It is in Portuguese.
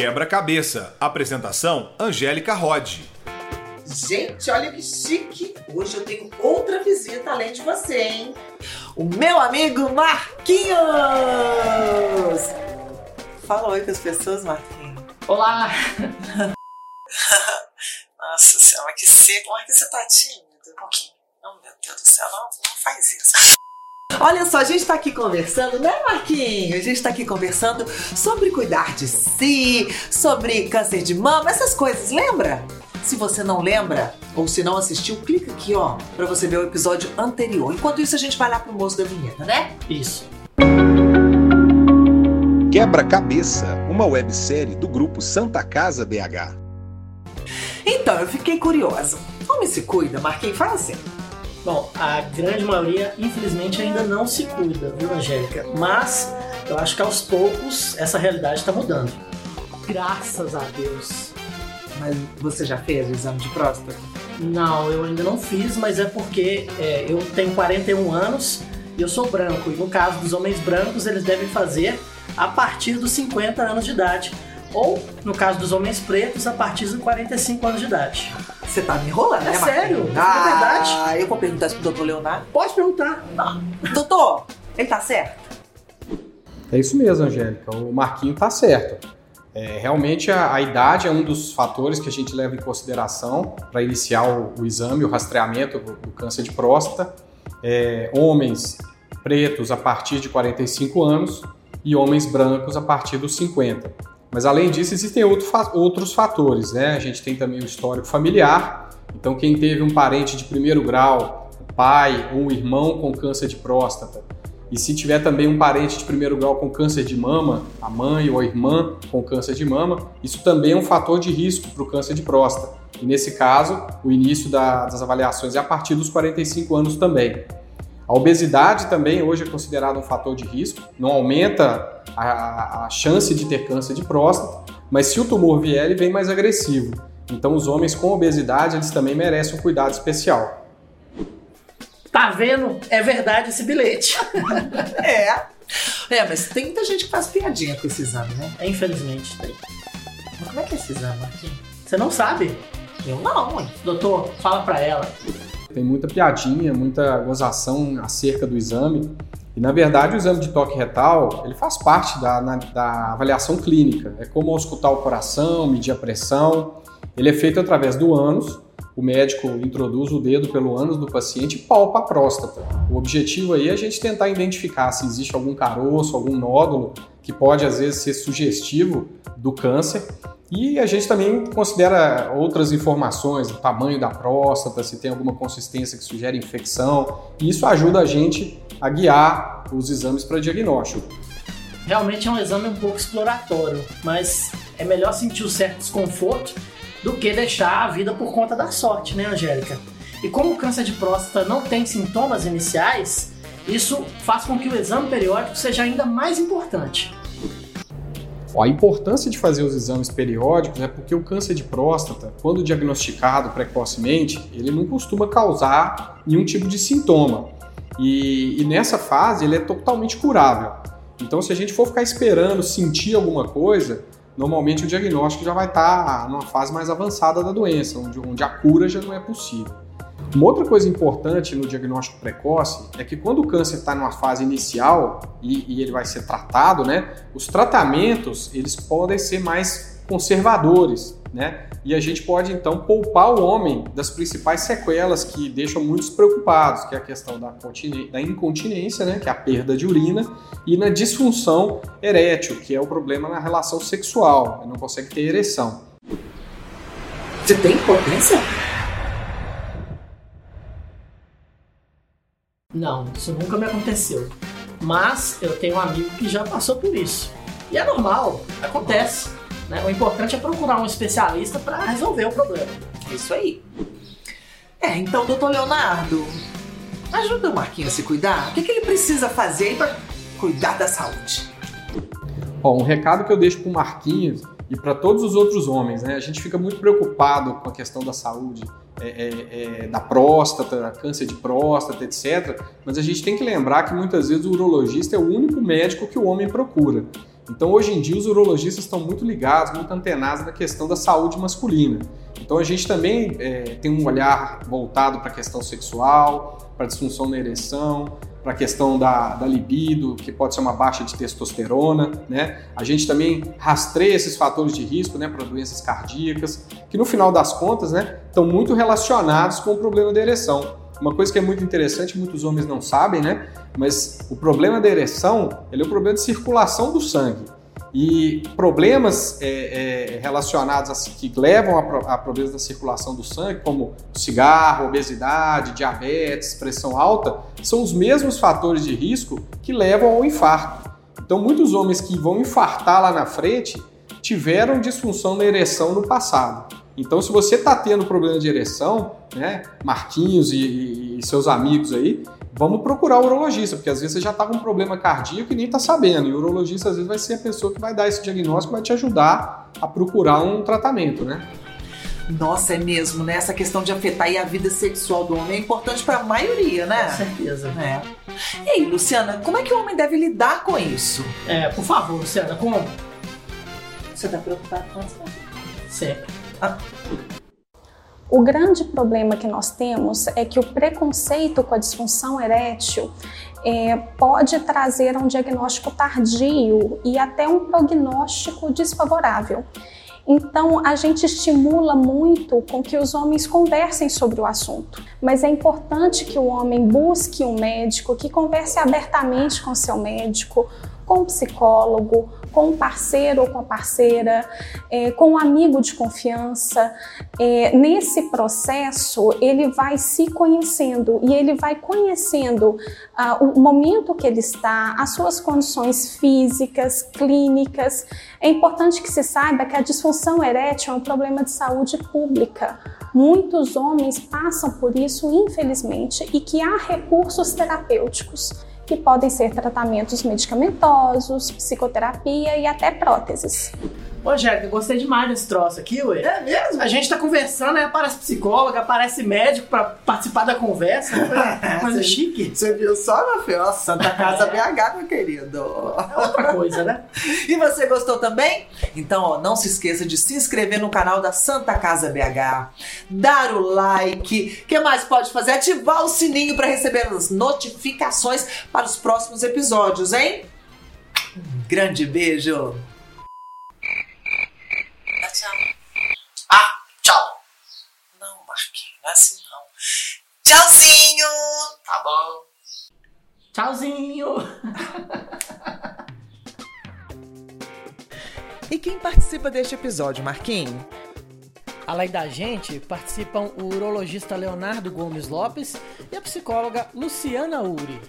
Quebra-cabeça. Apresentação: Angélica Rod. Gente, olha que chique! Hoje eu tenho outra visita além de você, hein? O meu amigo Marquinhos! Fala oi com as pessoas, Marquinhos. Olá! Nossa senhora, que seco. Como é que você tá tímido? Um pouquinho. Oh, meu Deus do céu, não, não faz isso. Olha só, a gente está aqui conversando, né, Marquinhos? A gente está aqui conversando sobre cuidar de si, sobre câncer de mama, essas coisas, lembra? Se você não lembra ou se não assistiu, clica aqui, ó, para você ver o episódio anterior. Enquanto isso, a gente vai lá pro moço da vinheta, né? Isso. Quebra-cabeça, uma websérie do grupo Santa Casa BH. Então, eu fiquei curiosa. Como se cuida, Marquinhos? Fala assim. Bom, a grande maioria, infelizmente, ainda não se cuida, viu, Angélica? Mas eu acho que aos poucos essa realidade está mudando. Graças a Deus. Mas você já fez o exame de próstata? Não, eu ainda não fiz, mas é porque é, eu tenho 41 anos e eu sou branco. E no caso dos homens brancos, eles devem fazer a partir dos 50 anos de idade. Ou, no caso dos homens pretos, a partir dos 45 anos de idade. Você tá me enrolando, É né, sério, Marquinhos? é verdade. Ah, eu vou perguntar isso pro doutor Leonardo. Pode perguntar. Doutor, ele tá certo? É isso mesmo, Angélica. O Marquinho tá certo. É, realmente a, a idade é um dos fatores que a gente leva em consideração para iniciar o, o exame, o rastreamento do, do câncer de próstata. É, homens pretos a partir de 45 anos e homens brancos a partir dos 50. Mas além disso, existem outro, outros fatores, né? A gente tem também o histórico familiar. Então, quem teve um parente de primeiro grau, pai ou irmão com câncer de próstata, e se tiver também um parente de primeiro grau com câncer de mama, a mãe ou a irmã com câncer de mama, isso também é um fator de risco para o câncer de próstata. E nesse caso, o início da- das avaliações é a partir dos 45 anos também. A obesidade também hoje é considerada um fator de risco, não aumenta a, a chance de ter câncer de próstata, mas se o tumor vier, ele vem mais agressivo. Então, os homens com obesidade, eles também merecem um cuidado especial. Tá vendo? É verdade esse bilhete. É. É, mas tem muita gente que faz piadinha com esse exame, né? Infelizmente, tem. Mas como é que é esse exame, Marquinhos? Você não sabe? Eu não, hein? Doutor, fala pra ela. Tem muita piadinha, muita gozação acerca do exame. E na verdade o exame de toque retal ele faz parte da, na- da avaliação clínica. É como auscultar o coração, medir a pressão. Ele é feito através do ânus. O médico introduz o dedo pelo ânus do paciente e palpa a próstata. O objetivo aí é a gente tentar identificar se existe algum caroço, algum nódulo que pode às vezes ser sugestivo do câncer. E a gente também considera outras informações, o tamanho da próstata, se tem alguma consistência que sugere infecção. E isso ajuda a gente a guiar os exames para diagnóstico. Realmente é um exame um pouco exploratório, mas é melhor sentir o certo desconforto do que deixar a vida por conta da sorte, né, Angélica? E como o câncer de próstata não tem sintomas iniciais, isso faz com que o exame periódico seja ainda mais importante. A importância de fazer os exames periódicos é porque o câncer de próstata, quando diagnosticado precocemente, ele não costuma causar nenhum tipo de sintoma. E, e nessa fase ele é totalmente curável. Então, se a gente for ficar esperando sentir alguma coisa, normalmente o diagnóstico já vai estar numa fase mais avançada da doença, onde, onde a cura já não é possível. Uma outra coisa importante no diagnóstico precoce é que quando o câncer está numa fase inicial e, e ele vai ser tratado, né, os tratamentos eles podem ser mais conservadores, né? E a gente pode então poupar o homem das principais sequelas que deixam muitos preocupados, que é a questão da, da incontinência, né, que é a perda de urina, e na disfunção erétil, que é o problema na relação sexual, não consegue ter ereção. Você tem impotência? Não, isso nunca me aconteceu. Mas eu tenho um amigo que já passou por isso. E é normal, acontece. né? O importante é procurar um especialista para resolver o problema. É Isso aí. É, então, doutor Leonardo, ajuda o Marquinhos a se cuidar. O que, que ele precisa fazer pra cuidar da saúde? Ó, um recado que eu deixo para o Marquinhos e para todos os outros homens, né? A gente fica muito preocupado com a questão da saúde, é, é, é, da próstata, câncer de próstata, etc. Mas a gente tem que lembrar que muitas vezes o urologista é o único médico que o homem procura. Então, hoje em dia, os urologistas estão muito ligados, muito antenados na questão da saúde masculina. Então, a gente também é, tem um olhar voltado para a questão sexual, para disfunção na ereção, para a questão da, da, libido, que pode ser uma baixa de testosterona, né? A gente também rastreia esses fatores de risco, né, para doenças cardíacas, que no final das contas, né, estão muito relacionados com o problema da ereção. Uma coisa que é muito interessante, muitos homens não sabem, né? Mas o problema da ereção, ele é um problema de circulação do sangue. E problemas é, é, relacionados a, que levam a, a, problemas da circulação do sangue, como cigarro, obesidade, diabetes, pressão alta, são os mesmos fatores de risco que levam ao infarto. Então, muitos homens que vão infartar lá na frente tiveram disfunção na ereção no passado. Então, se você está tendo problema de ereção, né, Marquinhos e, e, seus amigos aí, vamos procurar o urologista, porque às vezes você já está com um problema cardíaco e nem está sabendo. E o urologista às vezes vai ser a pessoa que vai dar esse diagnóstico, vai te ajudar a procurar um tratamento, né? Nossa, é mesmo, né? Essa questão de afetar a vida sexual do homem é importante para a maioria, né? Com certeza. É. E aí, Luciana, como é que o homem deve lidar com isso? É, por favor, Luciana, como? Você tá preocupado com isso? Sempre. O grande problema que nós temos é que o preconceito com a disfunção erétil é, pode trazer um diagnóstico tardio e até um prognóstico desfavorável. Então, a gente estimula muito com que os homens conversem sobre o assunto, mas é importante que o homem busque um médico, que converse abertamente com seu médico, com o psicólogo, com o parceiro ou com a parceira, é, com um amigo de confiança. É, nesse processo, ele vai se conhecendo e ele vai conhecendo ah, o momento que ele está, as suas condições físicas, clínicas. É importante que se saiba que a disfunção erétil é um problema de saúde pública. Muitos homens passam por isso, infelizmente, e que há recursos terapêuticos que podem ser tratamentos medicamentosos, psicoterapia e até próteses. Ô, Jéssica, gostei demais desse troço aqui, ué. É mesmo? A gente tá conversando, aí aparece psicóloga, aparece médico pra participar da conversa. Coisa chique. Você viu só, meu filho? Santa Casa BH, meu querido. É outra coisa, né? e você gostou também? Então, ó, não se esqueça de se inscrever no canal da Santa Casa BH, dar o like, o que mais pode fazer? Ativar o sininho para receber as notificações para os próximos episódios, hein? Um grande beijo! tchau. Ah, tchau. Não, Marquinhos, não é assim não. Tchauzinho! Tá bom. Tchauzinho! e quem participa deste episódio, Marquinhos? Além da gente, participam o urologista Leonardo Gomes Lopes e a psicóloga Luciana Uri.